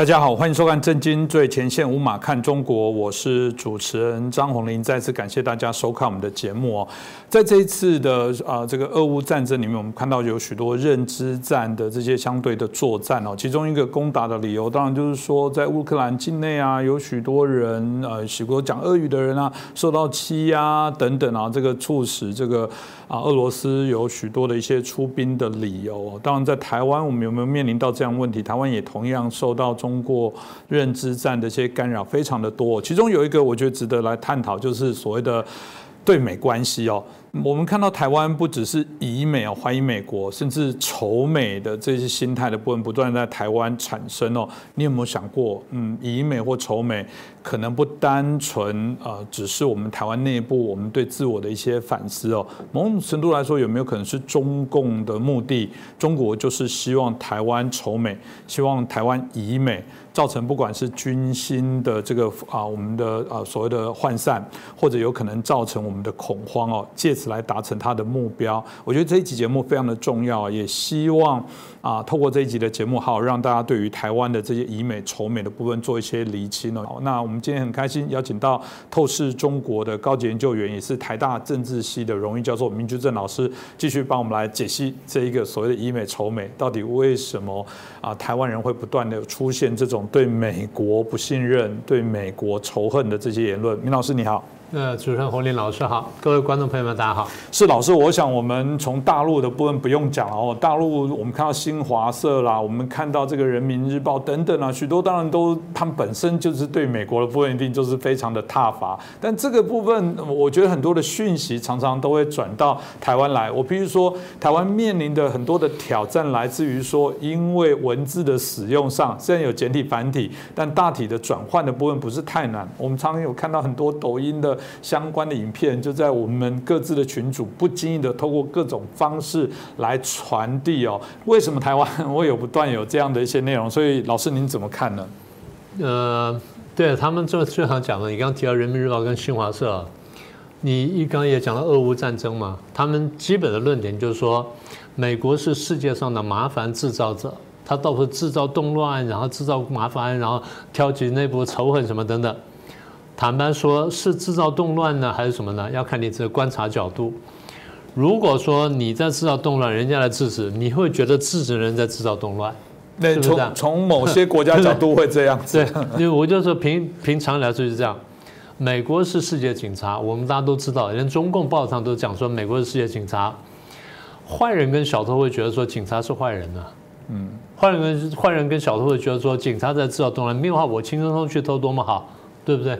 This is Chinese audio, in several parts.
大家好，欢迎收看《震惊最前线》，无马看中国，我是主持人张宏林。再次感谢大家收看我们的节目哦。在这一次的啊这个俄乌战争里面，我们看到有许多认知战的这些相对的作战哦。其中一个攻打的理由，当然就是说在乌克兰境内啊，有许多人呃，许多讲俄语的人啊，受到欺压等等啊，这个促使这个啊俄罗斯有许多的一些出兵的理由。当然，在台湾，我们有没有面临到这样问题？台湾也同样受到中国认知战的一些干扰非常的多，其中有一个我觉得值得来探讨，就是所谓的对美关系哦。我们看到台湾不只是以美哦，怀疑美国，甚至仇美的这些心态的部分不断在台湾产生哦。你有没有想过，嗯，以美或仇美，可能不单纯呃，只是我们台湾内部我们对自我的一些反思哦。某种程度来说，有没有可能是中共的目的？中国就是希望台湾仇美，希望台湾以美。造成不管是军心的这个啊，我们的啊所谓的涣散，或者有可能造成我们的恐慌哦，借来达成他的目标。我觉得这一期节目非常的重要，也希望啊透过这一集的节目，好让大家对于台湾的这些以美仇美的部分做一些厘清哦。那我们今天很开心邀请到透视中国的高级研究员，也是台大政治系的荣誉教授明居正老师，继续帮我们来解析这一个所谓的以美仇美到底为什么啊台湾人会不断的出现这种。对美国不信任、对美国仇恨的这些言论，明老师你好。呃，主持人洪林老师好，各位观众朋友们大家好。是老师，我想我们从大陆的部分不用讲了哦。大陆我们看到新新华社啦，我们看到这个人民日报等等啊，许多当然都他们本身就是对美国的部分一定就是非常的挞伐。但这个部分，我觉得很多的讯息常常都会转到台湾来。我比如说，台湾面临的很多的挑战来自于说，因为文字的使用上，虽然有简体繁体，但大体的转换的部分不是太难。我们常常有看到很多抖音的。相关的影片就在我们各自的群组，不经意的透过各种方式来传递哦。为什么台湾会有不断有这样的一些内容？所以老师您怎么看呢？呃，对他们最最常讲的，你刚刚提到人民日报跟新华社，你一刚也讲了俄乌战争嘛，他们基本的论点就是说，美国是世界上的麻烦制造者，他到处制造动乱，然后制造麻烦，然后挑起内部仇恨什么等等。坦白说，是制造动乱呢，还是什么呢？要看你这个观察角度。如果说你在制造动乱，人家来制止，你会觉得制止人在制造动乱，那？从从某些国家角度会这样子。对，因为我就说平平常来说是这样。美国是世界警察，我们大家都知道，连中共报上都讲说美国是世界警察。坏人跟小偷会觉得说警察是坏人呢？嗯，坏人跟坏人跟小偷会觉得说警察在制造动乱，没有话我轻松松去偷多么好，对不对？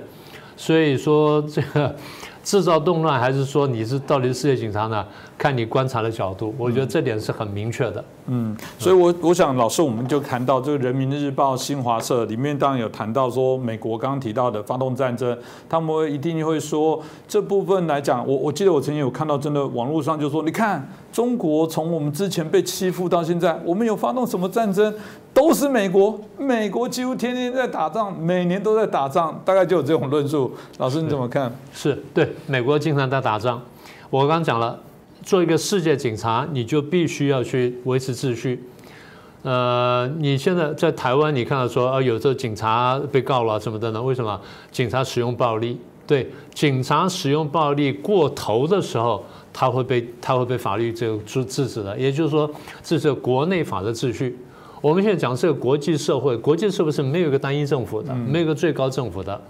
所以说，这个制造动乱，还是说你是到底是世界警察呢？看你观察的角度，我觉得这点是很明确的。嗯，所以，我我想，老师，我们就谈到这个《人民日报》、新华社里面，当然有谈到说，美国刚刚提到的发动战争，他们一定会说这部分来讲，我我记得我曾经有看到，真的网络上就说，你看中国从我们之前被欺负到现在，我们有发动什么战争，都是美国，美国几乎天天在打仗，每年都在打仗，大概就有这种论述。老师你怎么看？是对，美国经常在打仗。我刚讲了。做一个世界警察，你就必须要去维持秩序。呃，你现在在台湾，你看到说啊，有这警察被告了什么的呢？为什么？警察使用暴力，对，警察使用暴力过头的时候，他会被他会被法律这个制制止的。也就是说，这是国内法的秩序。我们现在讲这个国际社会，国际社会是没有一个单一政府的，没有一个最高政府的。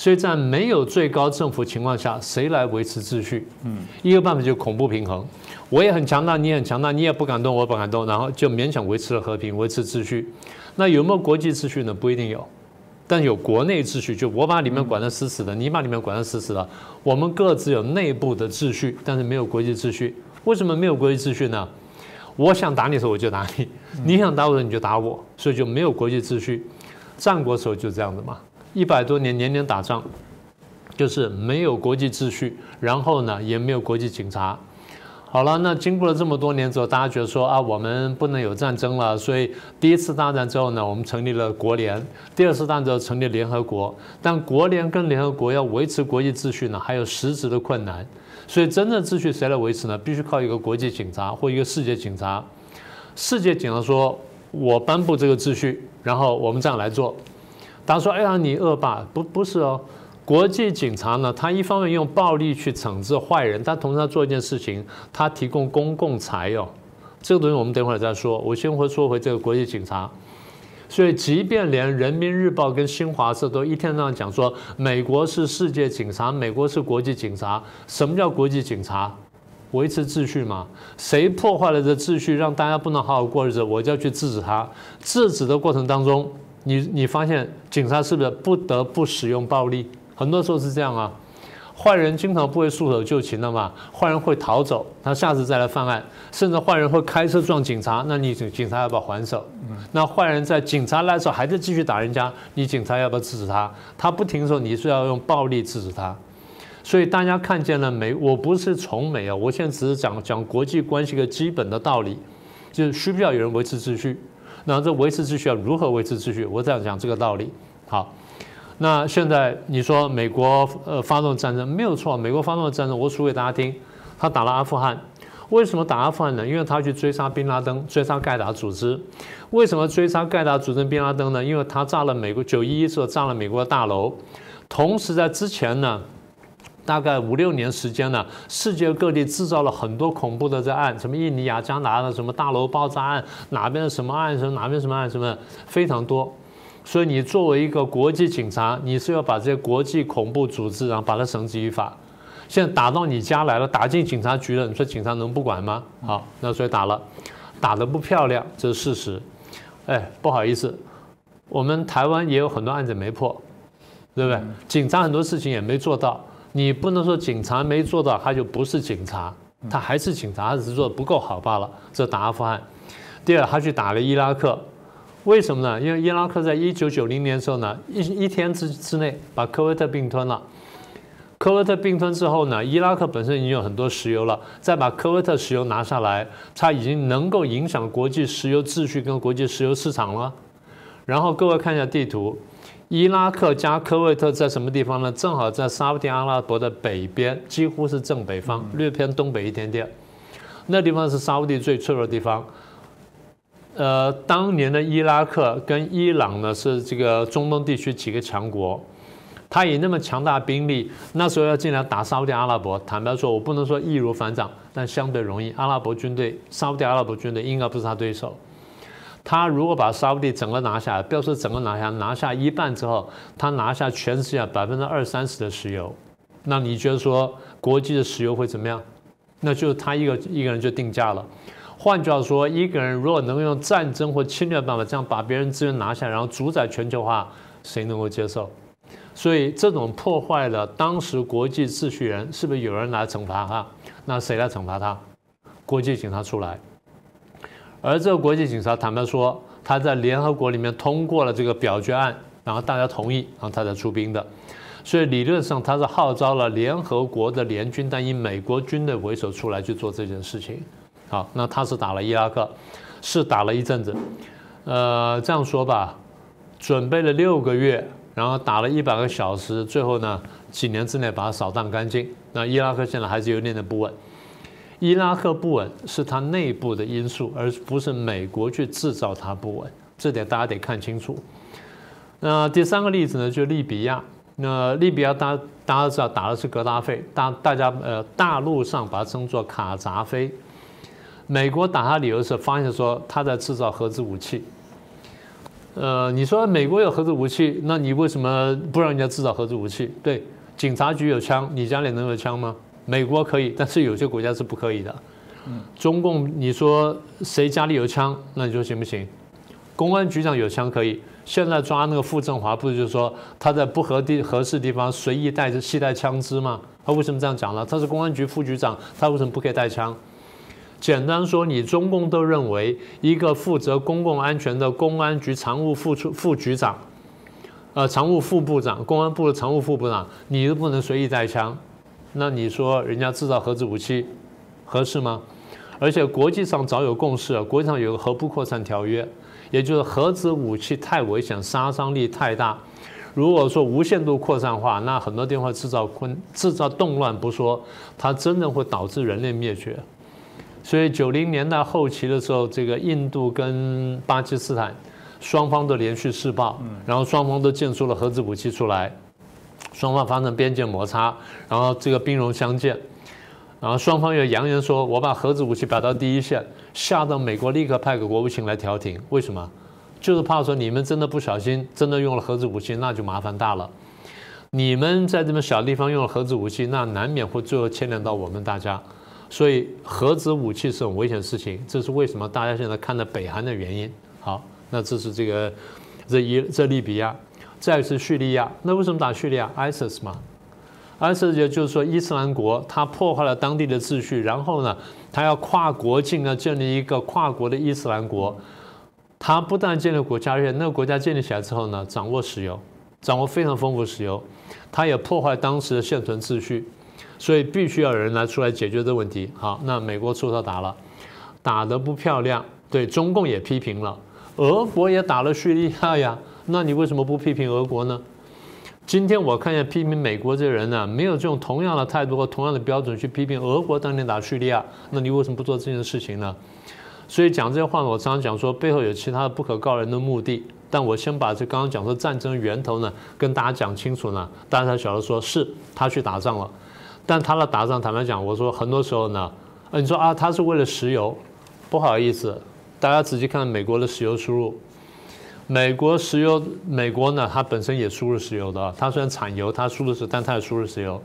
所以在没有最高政府情况下，谁来维持秩序？嗯，一个办法就是恐怖平衡。我也很强大，你也很强大，你也不敢动，我不敢动，然后就勉强维持了和平，维持秩序。那有没有国际秩序呢？不一定有，但有国内秩序，就我把里面管得死死的，你把里面管得死死的，我们各自有内部的秩序，但是没有国际秩序。为什么没有国际秩序呢？我想打你的时候我就打你，你想打我的时候你就打我，所以就没有国际秩序。战国时候就这样子嘛。一百多年年年打仗，就是没有国际秩序，然后呢也没有国际警察。好了，那经过了这么多年之后，大家觉得说啊，我们不能有战争了，所以第一次大战之后呢，我们成立了国联；第二次大战之后成立联合国。但国联跟联合国要维持国际秩序呢，还有实质的困难。所以真正秩序谁来维持呢？必须靠一个国际警察或一个世界警察。世界警察说，我颁布这个秩序。然后我们这样来做。大家说，哎呀，你恶霸不不是哦。国际警察呢，他一方面用暴力去惩治坏人，但同时他做一件事情，他提供公共财哦。这个东西我们等会儿再说。我先回说回这个国际警察。所以，即便连人民日报跟新华社都一天到晚讲说，美国是世界警察，美国是国际警察。什么叫国际警察？维持秩序嘛？谁破坏了这秩序，让大家不能好好过日子，我就要去制止他。制止的过程当中，你你发现警察是不是不得不使用暴力？很多时候是这样啊。坏人经常不会束手就擒的嘛，坏人会逃走，他下次再来犯案，甚至坏人会开车撞警察，那你警警察要不要还手？那坏人在警察来的时候还在继续打人家，你警察要不要制止他？他不停的时候，你是要用暴力制止他。所以大家看见了没？我不是崇美啊，我现在只是讲讲国际关系一个基本的道理，就是需不需要有人维持秩序？那这维持秩序要如何维持秩序？我这样讲这个道理。好。那现在你说美国呃发动战争没有错，美国发动战争，我说给大家听，他打了阿富汗，为什么打阿富汗呢？因为他去追杀宾拉登，追杀盖达组织。为什么追杀盖达组织宾拉登呢？因为他炸了美国九一一时候炸了美国的大楼，同时在之前呢，大概五六年时间呢，世界各地制造了很多恐怖的这案，什么印尼雅加达的什么大楼爆炸案，哪边的什么案什么哪边什么案什么非常多。所以你作为一个国际警察，你是要把这些国际恐怖组织，然后把它绳之以法。现在打到你家来了，打进警察局了，你说警察能不管吗？好，那所以打了，打得不漂亮，这是事实。哎，不好意思，我们台湾也有很多案子没破，对不对？警察很多事情也没做到，你不能说警察没做到，他就不是警察，他还是警察，只是做的不够好罢了。这打阿富汗，第二他去打了伊拉克。为什么呢？因为伊拉克在一九九零年的时候呢，一一天之之内把科威特并吞了。科威特并吞之后呢，伊拉克本身已经有很多石油了，再把科威特石油拿下来，它已经能够影响国际石油秩序跟国际石油市场了。然后各位看一下地图，伊拉克加科威特在什么地方呢？正好在沙特阿拉伯的北边，几乎是正北方，略偏东北一点点。那地方是沙地最脆弱的地方。呃，当年的伊拉克跟伊朗呢是这个中东地区几个强国，他以那么强大兵力，那时候要进来打沙特阿拉伯，坦白说，我不能说易如反掌，但相对容易。阿拉伯军队，沙特阿拉伯军队应该不是他对手。他如果把沙特整个拿下，不要说整个拿下，拿下一半之后，他拿下全世界百分之二三十的石油，那你觉得说国际的石油会怎么样？那就他一个一个人就定价了。换句话说，一个人如果能用战争或侵略办法这样把别人资源拿下，然后主宰全球化，谁能够接受？所以这种破坏了当时国际秩序人，是不是有人来惩罚他？那谁来惩罚他？国际警察出来。而这个国际警察坦白说，他在联合国里面通过了这个表决案，然后大家同意，然后他才出兵的。所以理论上他是号召了联合国的联军，但以美国军队为首出来去做这件事情。好，那他是打了伊拉克，是打了一阵子，呃，这样说吧，准备了六个月，然后打了一百个小时，最后呢，几年之内把它扫荡干净。那伊拉克现在还是有点点不稳，伊拉克不稳是它内部的因素，而不是美国去制造它不稳，这点大家得看清楚。那第三个例子呢，就利比亚。那利比亚大大家都知道打的是格达费，大大家呃大陆上把它称作卡扎菲。美国打他理由是发现说他在制造核子武器。呃，你说美国有核子武器，那你为什么不让人家制造核子武器？对，警察局有枪，你家里能有枪吗？美国可以，但是有些国家是不可以的。中共，你说谁家里有枪，那你说行不行？公安局长有枪可以，现在抓那个傅政华，不是就是说他在不合地合适地方随意带着携带枪支吗？他为什么这样讲呢？他是公安局副局长，他为什么不可以带枪？简单说，你中共都认为一个负责公共安全的公安局常务副处副局长，呃，常务副部长，公安部的常务副部长，你都不能随意带枪，那你说人家制造核子武器合适吗？而且国际上早有共识啊，国际上有个核不扩散条约，也就是核子武器太危险，杀伤力太大，如果说无限度扩散化，那很多地方制造困制造动乱不说，它真的会导致人类灭绝。所以九零年代后期的时候，这个印度跟巴基斯坦双方都连续试爆，然后双方都建出了核子武器出来，双方发生边界摩擦，然后这个兵戎相见，然后双方又扬言说：“我把核子武器摆到第一线，吓到美国立刻派个国务卿来调停。”为什么？就是怕说你们真的不小心，真的用了核子武器，那就麻烦大了。你们在这么小地方用了核子武器，那难免会最后牵连到我们大家。所以核子武器是很危险的事情，这是为什么大家现在看到北韩的原因。好，那这是这个这伊这利比亚，再是叙利亚。那为什么打叙利亚？ISIS 嘛，ISIS 也就是说伊斯兰国，它破坏了当地的秩序，然后呢，它要跨国境啊，建立一个跨国的伊斯兰国。它不但建立国家，而且那个国家建立起来之后呢，掌握石油，掌握非常丰富石油，它也破坏当时的现存秩序，所以必须要有人来出来解决这个问题。好，那美国出手打了，打得不漂亮，对中共也批评了，俄国也打了叙利亚呀，那你为什么不批评俄国呢？今天我看见批评美国这些人呢，没有这种同样的态度和同样的标准去批评俄国当年打叙利亚，那你为什么不做这件事情呢？所以讲这些话呢，我常常讲说背后有其他的不可告人的目的。但我先把这刚刚讲说战争源头呢，跟大家讲清楚呢，大家才晓得说是他去打仗了。但他的打仗，坦白讲，我说很多时候呢，你说啊，他是为了石油，不好意思，大家仔细看美国的石油输入，美国石油，美国呢，它本身也输入石油的，它虽然产油，它输入是，但它也输入石油。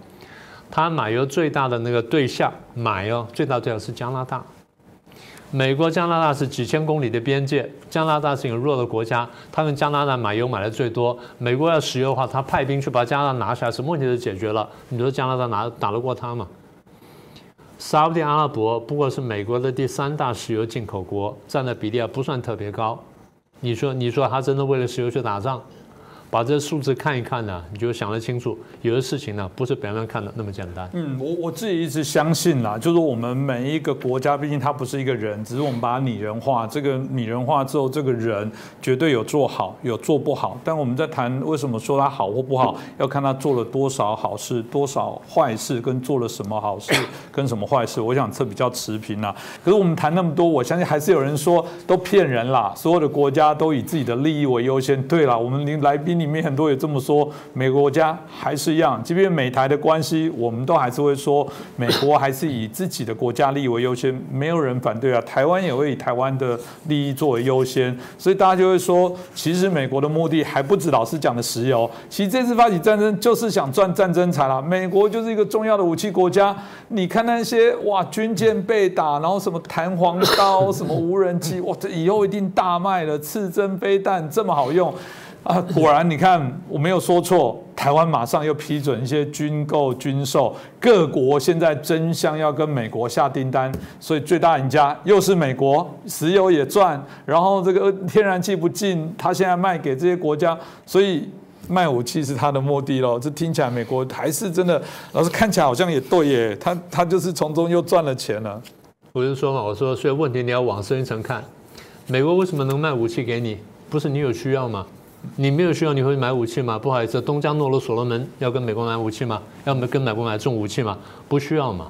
它买油最大的那个对象，买油最大对象是加拿大。美国、加拿大是几千公里的边界，加拿大是一个弱的国家，他跟加拿大买油买的最多。美国要石油的话，他派兵去把加拿大拿下，什么问题都解决了。你说加拿大拿打得过他吗？沙特阿拉伯不过是美国的第三大石油进口国，占的比例啊不算特别高。你说，你说他真的为了石油去打仗？把这数字看一看呢，你就想得清楚，有的事情呢不是表面看的那么简单。嗯，我我自己一直相信啦，就是我们每一个国家，毕竟它不是一个人，只是我们把它拟人化。这个拟人化之后，这个人绝对有做好，有做不好。但我们在谈为什么说他好或不好，要看他做了多少好事，多少坏事，跟做了什么好事，跟什么坏事。我想这比较持平啦。可是我们谈那么多，我相信还是有人说都骗人啦，所有的国家都以自己的利益为优先。对了，我们来宾。里面很多也这么说，美国家还是一样，即便美台的关系，我们都还是会说，美国还是以自己的国家利益为优先，没有人反对啊。台湾也会以台湾的利益作为优先，所以大家就会说，其实美国的目的还不止老师讲的石油，其实这次发起战争就是想赚战争财了。美国就是一个重要的武器国家，你看那些哇军舰被打，然后什么弹簧刀，什么无人机，哇这以后一定大卖了，刺针飞弹这么好用。啊，果然你看我没有说错，台湾马上又批准一些军购军售，各国现在争相要跟美国下订单，所以最大赢家又是美国，石油也赚，然后这个天然气不进，他现在卖给这些国家，所以卖武器是他的目的喽。这听起来美国还是真的，老师看起来好像也对耶，他他就是从中又赚了钱了。我就说嘛，我说所以问题你要往深一层看，美国为什么能卖武器给你？不是你有需要吗？你没有需要，你会买武器吗？不好意思，东江诺罗所罗门要跟美国买武器吗？要跟美国买重武器吗？不需要嘛。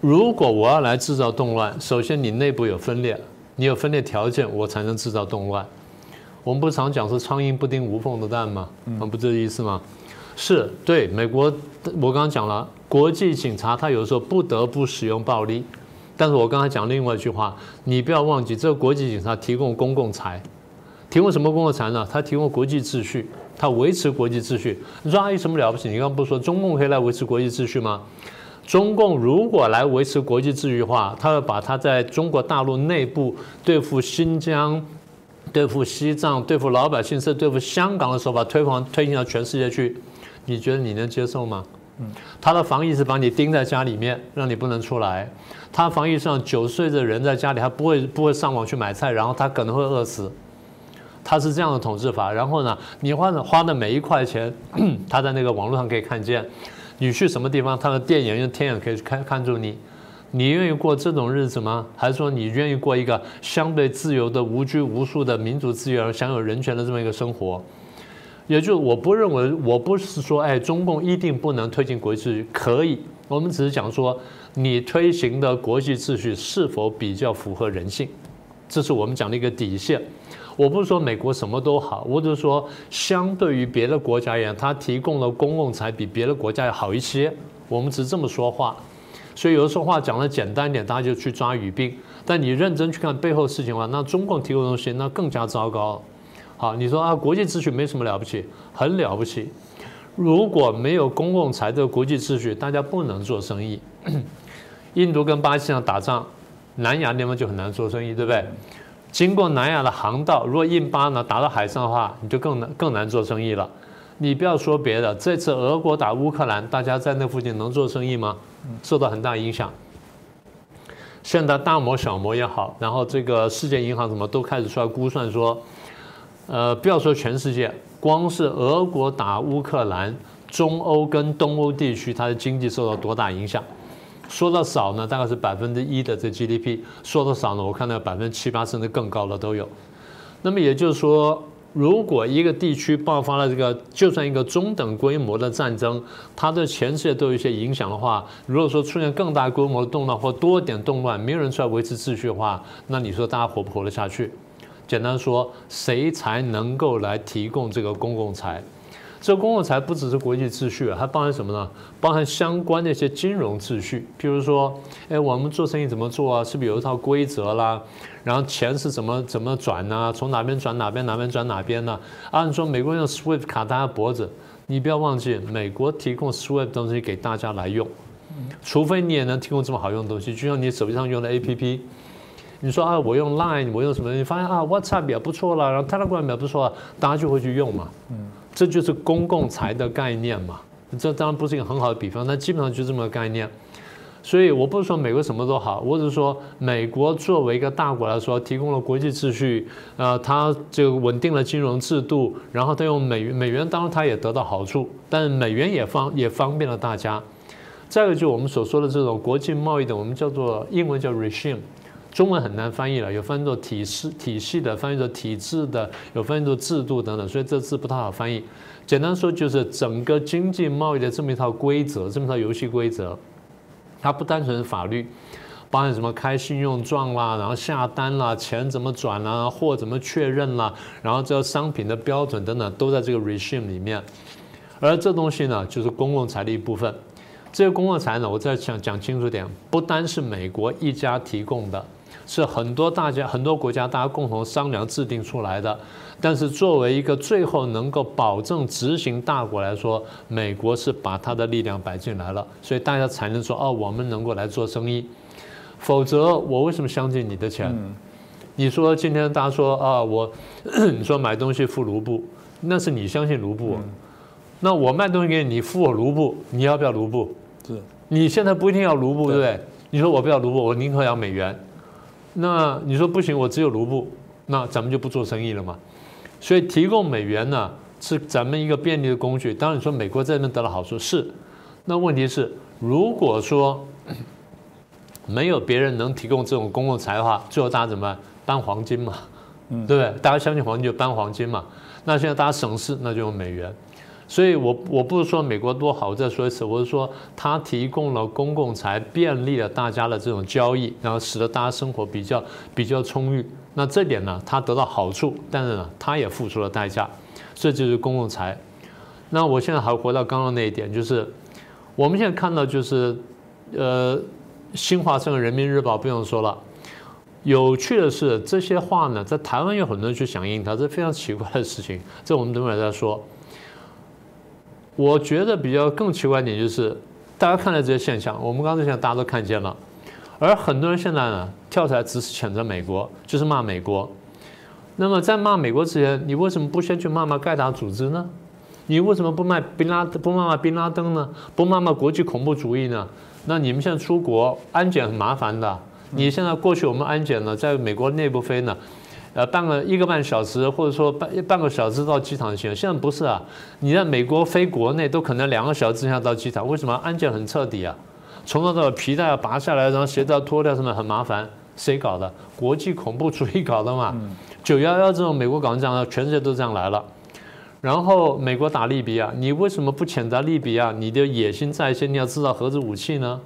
如果我要来制造动乱，首先你内部有分裂，你有分裂条件，我才能制造动乱。我们不常讲说苍蝇不叮无缝的蛋吗？嗯，不这意思吗？是对美国，我刚刚讲了，国际警察他有时候不得不使用暴力，但是我刚才讲另外一句话，你不要忘记，这个国际警察提供公共财。提供什么工作产呢？他提供国际秩序，他维持国际秩序。你说阿有什么了不起？你刚刚不是说中共可以来维持国际秩序吗？中共如果来维持国际秩序的话，他会把他在中国大陆内部对付新疆、对付西藏、对付老百姓，甚至对付香港的手法推广推进到全世界去，你觉得你能接受吗？嗯，他的防疫是把你盯在家里面，让你不能出来。他防疫上九岁的人在家里，他不会不会上网去买菜，然后他可能会饿死。他是这样的统治法，然后呢，你花的花的每一块钱，他在那个网络上可以看见，你去什么地方，他的电影用天眼可以看看住你，你愿意过这种日子吗？还是说你愿意过一个相对自由的、无拘无束的民主自由而享有人权的这么一个生活？也就我不认为，我不是说，哎，中共一定不能推进国际秩序，可以，我们只是讲说，你推行的国际秩序是否比较符合人性，这是我们讲的一个底线。我不是说美国什么都好，我只是说相对于别的国家而言，它提供的公共财比别的国家要好一些。我们只是这么说话，所以有的时候话讲的简单一点，大家就去抓语病。但你认真去看背后事情的话，那中共提供的东西那更加糟糕。好，你说啊，国际秩序没什么了不起，很了不起。如果没有公共财的国际秩序，大家不能做生意。印度跟巴基斯坦打仗，南亚那边就很难做生意，对不对？经过南亚的航道，如果印巴呢打到海上的话，你就更难更难做生意了。你不要说别的，这次俄国打乌克兰，大家在那附近能做生意吗？受到很大影响。现在大摩小摩也好，然后这个世界银行什么都开始出来估算说，呃，不要说全世界，光是俄国打乌克兰，中欧跟东欧地区它的经济受到多大影响？说的少呢，大概是百分之一的这 GDP；说的少呢，我看到百分之七八甚至更高的都有。那么也就是说。如果一个地区爆发了这个，就算一个中等规模的战争，它对全世界都有一些影响的话，如果说出现更大规模的动乱或多点动乱，没有人出来维持秩序的话，那你说大家活不活得下去？简单说，谁才能够来提供这个公共财？这公共财不只是国际秩序，还包含什么呢？包含相关的一些金融秩序，譬如说，哎，我们做生意怎么做啊？是不是有一套规则啦？然后钱是怎么怎么转呢？从哪边转哪边，哪边转哪边呢？按说美国用 SWIFT 卡大家脖子，你不要忘记，美国提供 SWIFT 东西给大家来用，除非你也能提供这么好用的东西，就像你手机上用的 APP，你说啊，我用 Line，我用什么？你发现啊，WhatsApp 也不错啦，然后 Telegram 也不错，大家就会去用嘛。嗯。这就是公共财的概念嘛？这当然不是一个很好的比方，但基本上就这么个概念。所以我不是说美国什么都好，我只是说美国作为一个大国来说，提供了国际秩序，呃，它就稳定了金融制度，然后它用美元，美元当然它也得到好处，但美元也方也方便了大家。再一个就我们所说的这种国际贸易的，我们叫做英文叫 regime。中文很难翻译了，有翻译作体系、体系的，翻译作体制的，有翻译作制度等等，所以这字不太好翻译。简单说就是整个经济贸易的这么一套规则，这么一套游戏规则，它不单纯是法律，包含什么开信用状啦，然后下单啦，钱怎么转啦，货怎么确认啦，然后这商品的标准等等，都在这个 regime 里面。而这东西呢，就是公共财力一部分。这个公共财呢，我再想讲清楚点，不单是美国一家提供的。是很多大家很多国家大家共同商量制定出来的，但是作为一个最后能够保证执行大国来说，美国是把它的力量摆进来了，所以大家才能说哦，我们能够来做生意。否则我为什么相信你的钱？你说今天大家说啊，我 你说买东西付卢布，那是你相信卢布，那我卖东西给你，你付我卢布，你要不要卢布？是，你现在不一定要卢布，对不对？你说我不要卢布，我宁可要美元。那你说不行，我只有卢布，那咱们就不做生意了嘛。所以提供美元呢，是咱们一个便利的工具。当然你说美国在那得了好处是，那问题是如果说没有别人能提供这种公共财的话，最后大家怎么办？搬黄金嘛，对不对？大家相信黄金就搬黄金嘛。那现在大家省事，那就用美元。所以，我我不是说美国多好，我再说一次，我是说它提供了公共财，便利了大家的这种交易，然后使得大家生活比较比较充裕。那这点呢，它得到好处，但是呢，它也付出了代价。这就是公共财。那我现在还回到刚刚那一点，就是我们现在看到就是，呃，新华社、人民日报不用说了。有趣的是，这些话呢，在台湾有很多人去响应它，这非常奇怪的事情。这我们等会儿再说。我觉得比较更奇怪一点就是，大家看到这些现象，我们刚才讲大家都看见了，而很多人现在呢跳出来只是谴责美国，就是骂美国。那么在骂美国之前，你为什么不先去骂骂盖达组织呢？你为什么不骂宾拉不骂骂宾拉登呢？不骂骂国际恐怖主义呢？那你们现在出国安检很麻烦的，你现在过去我们安检呢，在美国内部飞呢。呃，半个一个半小时，或者说半半个小时到机场就行。现在不是啊，你在美国飞国内都可能两个小时之下到机场。为什么？安检很彻底啊，从头到尾皮带要拔下来，然后鞋子要脱掉，什么很麻烦。谁搞的？国际恐怖主义搞的嘛。九幺幺这种美国搞成这样，全世界都这样来了。然后美国打利比亚，你为什么不谴责利比亚？你的野心在先，你要制造核子武器呢？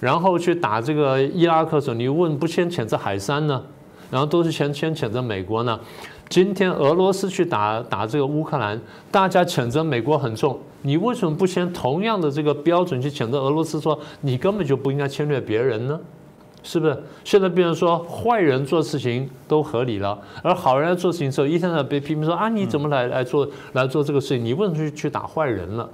然后去打这个伊拉克时候，你问不先谴责海山呢？然后都是先先谴责美国呢，今天俄罗斯去打打这个乌克兰，大家谴责美国很重，你为什么不先同样的这个标准去谴责俄罗斯？说你根本就不应该侵略别人呢？是不是？现在别人说坏人做事情都合理了，而好人做事情之后，一天到晚被批评说啊，你怎么来来做来做这个事情？你为什么去去打坏人了？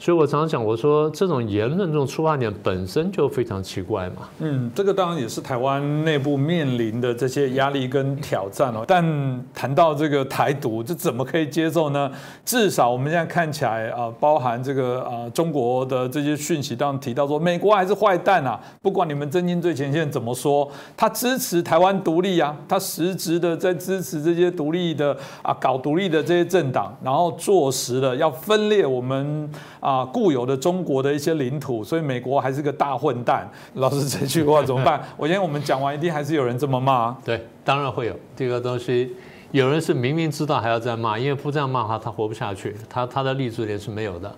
所以我常常讲，我说这种言论、这种出发点本身就非常奇怪嘛。嗯，这个当然也是台湾内部面临的这些压力跟挑战哦。但谈到这个台独，这怎么可以接受呢？至少我们现在看起来啊，包含这个啊中国的这些讯息当中提到说，美国还是坏蛋啊，不管你们真金最前线怎么说，他支持台湾独立啊，他实质的在支持这些独立的啊搞独立的这些政党，然后坐实了要分裂我们。啊，固有的中国的一些领土，所以美国还是个大混蛋。老师这句话怎么办？我今天我们讲完，一定还是有人这么骂。对，当然会有这个东西，有人是明明知道还要再骂，因为不这样骂他，他活不下去，他他的立足点是没有的。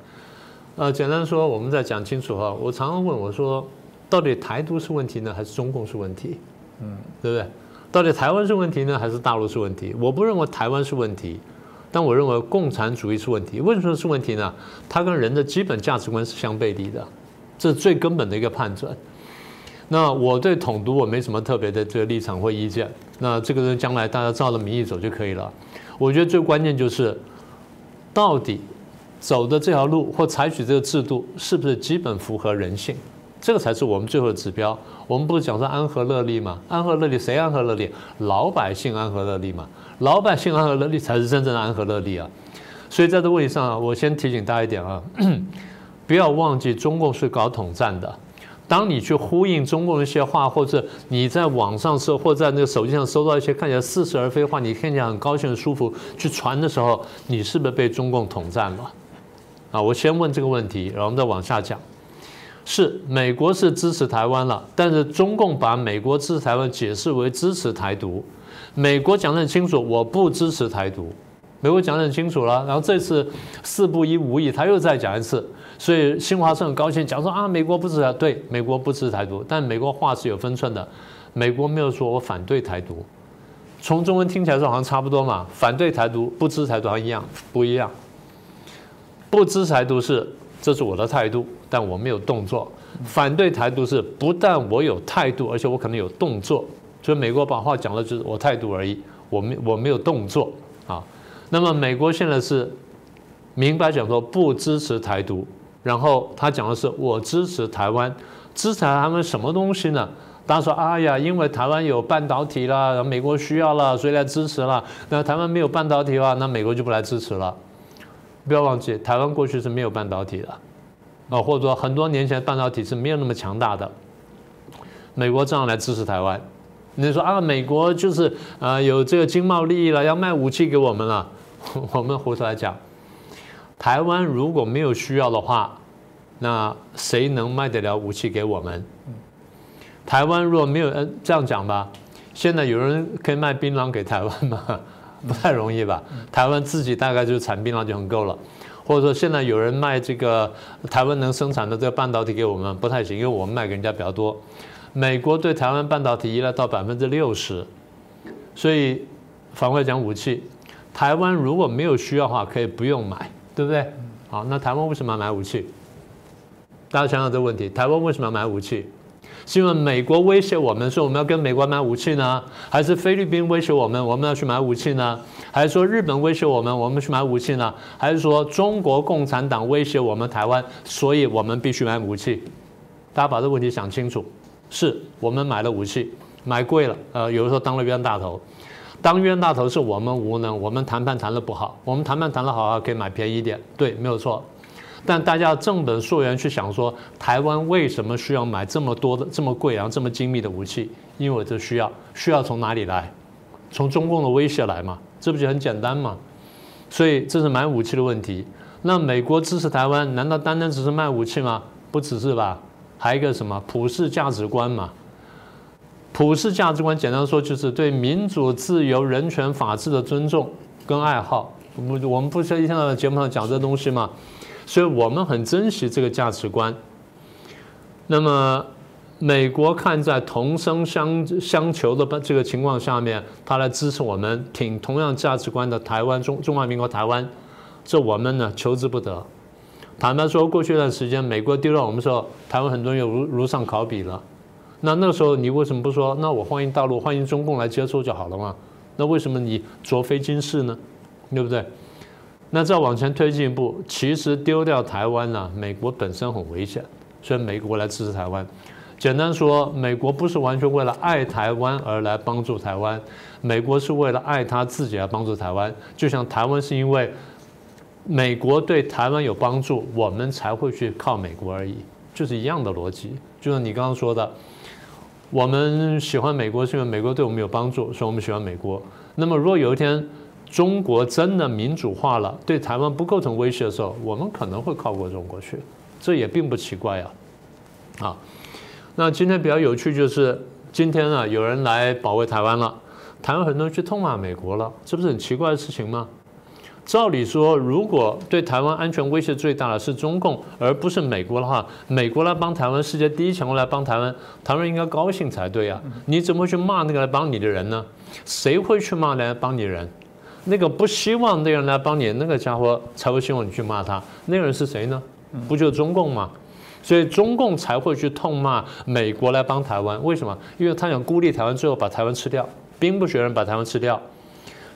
呃，简单说，我们再讲清楚哈。我常常问我说，到底台独是问题呢，还是中共是问题？嗯，对不对？到底台湾是问题呢，还是大陆是问题？我不认为台湾是问题。但我认为共产主义是问题，为什么是问题呢？它跟人的基本价值观是相背离的，这是最根本的一个判断。那我对统独我没什么特别的这个立场或意见，那这个人将来大家照着民意走就可以了。我觉得最关键就是，到底走的这条路或采取这个制度是不是基本符合人性，这个才是我们最后的指标。我们不是讲说安和乐利吗？安和乐利谁安和乐利？老百姓安和乐利嘛。老百姓安和乐利才是真正的安和乐利啊！所以在这问题上啊，我先提醒大家一点啊，不要忘记中共是搞统战的。当你去呼应中共的一些话，或者你在网上搜或在那个手机上搜到一些看起来似是而非的话，你听起来很高兴、很舒服，去传的时候，你是不是被中共统战了？啊，我先问这个问题，然后我们再往下讲。是美国是支持台湾了，但是中共把美国支持台湾解释为支持台独。美国讲得很清楚，我不支持台独。美国讲得很清楚了，然后这次四不一无意，他又再讲一次，所以新华社很高兴，讲说啊，美国不支持，对，美国不支持台独，但美国话是有分寸的，美国没有说我反对台独，从中文听起来说好像差不多嘛，反对台独，不支持台独一样，不一样，不支持台独是这是我的态度，但我没有动作，反对台独是不但我有态度，而且我可能有动作。所以美国把话讲了，就是我态度而已，我没我没有动作啊。那么美国现在是明白讲说不支持台独，然后他讲的是我支持台湾，支持他们什么东西呢？大家说哎呀，因为台湾有半导体啦，美国需要了，所以来支持了。那台湾没有半导体的话，那美国就不来支持了。不要忘记，台湾过去是没有半导体的啊，或者说很多年前半导体是没有那么强大的，美国这样来支持台湾。你说啊，美国就是啊有这个经贸利益了，要卖武器给我们了。我们回头来讲，台湾如果没有需要的话，那谁能卖得了武器给我们？台湾如果没有，这样讲吧，现在有人可以卖槟榔给台湾吗？不太容易吧。台湾自己大概就产槟榔就很够了，或者说现在有人卖这个台湾能生产的这个半导体给我们，不太行，因为我们卖给人家比较多。美国对台湾半导体依赖到百分之六十，所以反过来讲武器，台湾如果没有需要的话，可以不用买，对不对？好，那台湾为什么要买武器？大家想想这个问题：台湾为什么要买武器？是因为美国威胁我们，说我们要跟美国买武器呢？还是菲律宾威胁我们，我们要去买武器呢？还是说日本威胁我们，我们去买武器呢？还是说中国共产党威胁我们台湾，所以我们必须买武器？大家把这个问题想清楚。是我们买了武器，买贵了，呃，有的时候当了冤大头，当冤大头是我们无能，我们谈判谈的不好，我们谈判谈的好啊，可以买便宜一点，对，没有错。但大家要正本溯源去想说，台湾为什么需要买这么多的、这么贵然后这么精密的武器？因为这需要，需要从哪里来？从中共的威胁来嘛，这不就很简单嘛？所以这是买武器的问题。那美国支持台湾，难道单单只是卖武器吗？不只是吧？还有一个什么普世价值观嘛？普世价值观简单说就是对民主、自由、人权、法治的尊重跟爱好。我们我们不是一天到晚节目上讲这东西嘛？所以我们很珍惜这个价值观。那么美国看在同声相相求的这个情况下面，他来支持我们挺同样价值观的台湾中中华民国台湾，这我们呢求之不得。坦白说，过去一段时间，美国丢到我们时候，台湾很多人又如如上考比了。那那时候你为什么不说？那我欢迎大陆，欢迎中共来接收就好了嘛？那为什么你卓非金事呢？对不对？那再往前推进一步，其实丢掉台湾呢，美国本身很危险，所以美国来支持台湾。简单说，美国不是完全为了爱台湾而来帮助台湾，美国是为了爱他自己而帮助台湾。就像台湾是因为美国对台湾有帮助，我们才会去靠美国而已，就是一样的逻辑。就像你刚刚说的，我们喜欢美国是因为美国对我们有帮助，所以我们喜欢美国。那么如果有一天，中国真的民主化了，对台湾不构成威胁的时候，我们可能会靠过中国去，这也并不奇怪呀。啊，那今天比较有趣就是，今天呢有人来保卫台湾了，台湾很多人去痛骂美国了，这不是很奇怪的事情吗？照理说，如果对台湾安全威胁最大的是中共，而不是美国的话，美国来帮台湾，世界第一强国来帮台湾，台湾应该高兴才对呀。你怎么会去骂那个来帮你的人呢？谁会去骂来帮你的人？那个不希望那个人来帮你，那个家伙才会希望你去骂他。那个人是谁呢？不就是中共吗？所以中共才会去痛骂美国来帮台湾。为什么？因为他想孤立台湾，最后把台湾吃掉。兵不血刃把台湾吃掉。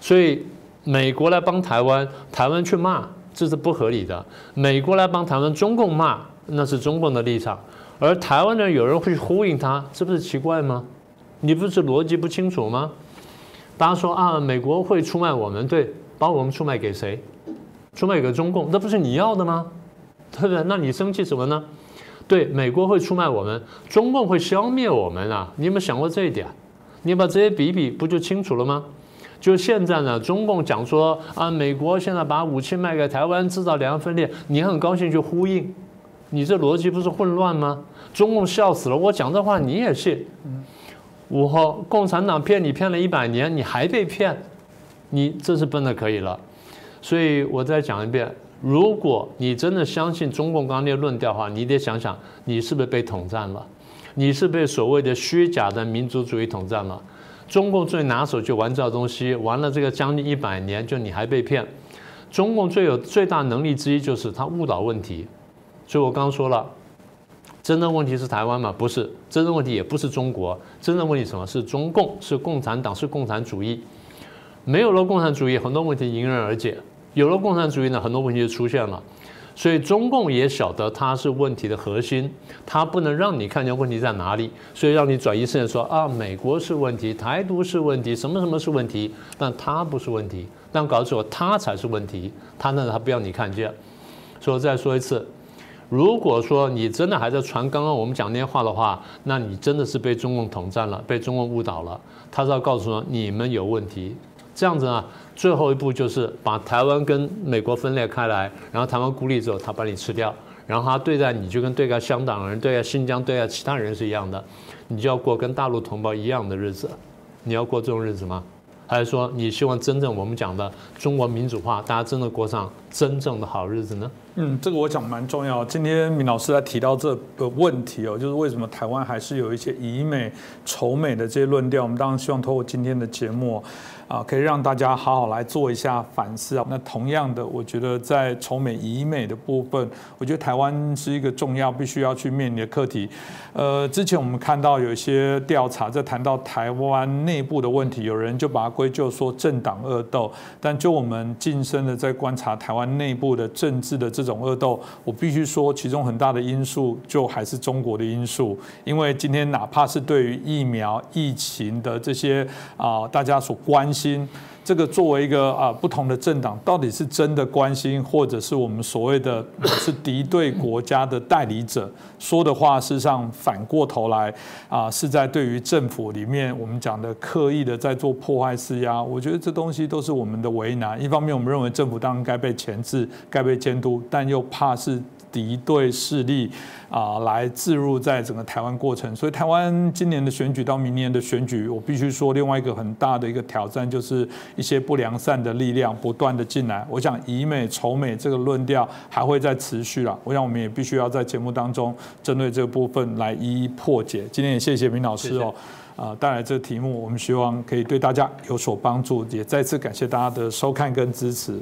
所以美国来帮台湾，台湾去骂，这是不合理的。美国来帮台湾，中共骂，那是中共的立场。而台湾呢，有人会去呼应他，这不是奇怪吗？你不是逻辑不清楚吗？大家说啊，美国会出卖我们，对，把我们出卖给谁？出卖给中共，那不是你要的吗？对不对？那你生气什么呢？对，美国会出卖我们，中共会消灭我们啊！你有没有想过这一点？你把这些比比，不就清楚了吗？就现在呢，中共讲说啊，美国现在把武器卖给台湾，制造两岸分裂，你很高兴去呼应，你这逻辑不是混乱吗？中共笑死了，我讲这话你也信？我共产党骗你骗了一百年，你还被骗，你这是笨的可以了。所以我再讲一遍，如果你真的相信中共刚那论调的话，你得想想，你是不是被统战了？你是被所谓的虚假的民族主义统战了？中共最拿手就玩这东西，玩了这个将近一百年，就你还被骗。中共最有最大能力之一就是他误导问题。所以我刚说了。真正问题是台湾吗？不是，真正问题也不是中国，真正问题什么是中共，是共产党，是共产主义。没有了共产主义，很多问题迎刃而解；有了共产主义呢，很多问题就出现了。所以中共也晓得它是问题的核心，它不能让你看见问题在哪里，所以让你转移视线说啊，美国是问题，台独是问题，什么什么是问题，但它不是问题，但搞错，它才是问题，它呢，它不要你看见。所以再说一次。如果说你真的还在传刚刚我们讲那些话的话，那你真的是被中共统战了，被中共误导了。他是要告诉说你们有问题，这样子呢，最后一步就是把台湾跟美国分裂开来，然后台湾孤立之后，他把你吃掉，然后他对待你就跟对待香港人、对待新疆、对待其他人是一样的，你就要过跟大陆同胞一样的日子，你要过这种日子吗？还是说你希望真正我们讲的中国民主化，大家真的过上真正的好日子呢？嗯，这个我讲蛮重要。今天明老师在提到这个问题哦，就是为什么台湾还是有一些以美仇美的这些论调？我们当然希望通过今天的节目。啊，可以让大家好好来做一下反思啊。那同样的，我觉得在从美以美的部分，我觉得台湾是一个重要必须要去面临的课题。呃，之前我们看到有一些调查在谈到台湾内部的问题，有人就把它归咎说政党恶斗。但就我们近身的在观察台湾内部的政治的这种恶斗，我必须说，其中很大的因素就还是中国的因素。因为今天哪怕是对于疫苗、疫情的这些啊，大家所关心这个作为一个啊不同的政党，到底是真的关心，或者是我们所谓的是敌对国家的代理者说的话，事实上反过头来啊是在对于政府里面我们讲的刻意的在做破坏施压。我觉得这东西都是我们的为难。一方面，我们认为政府当然该被钳制、该被监督，但又怕是。敌对势力啊，来置入在整个台湾过程，所以台湾今年的选举到明年的选举，我必须说另外一个很大的一个挑战，就是一些不良善的力量不断的进来。我想以美仇美这个论调还会再持续了。我想我们也必须要在节目当中针对这个部分来一一破解。今天也谢谢明老师哦，啊带来这个题目，我们希望可以对大家有所帮助。也再次感谢大家的收看跟支持。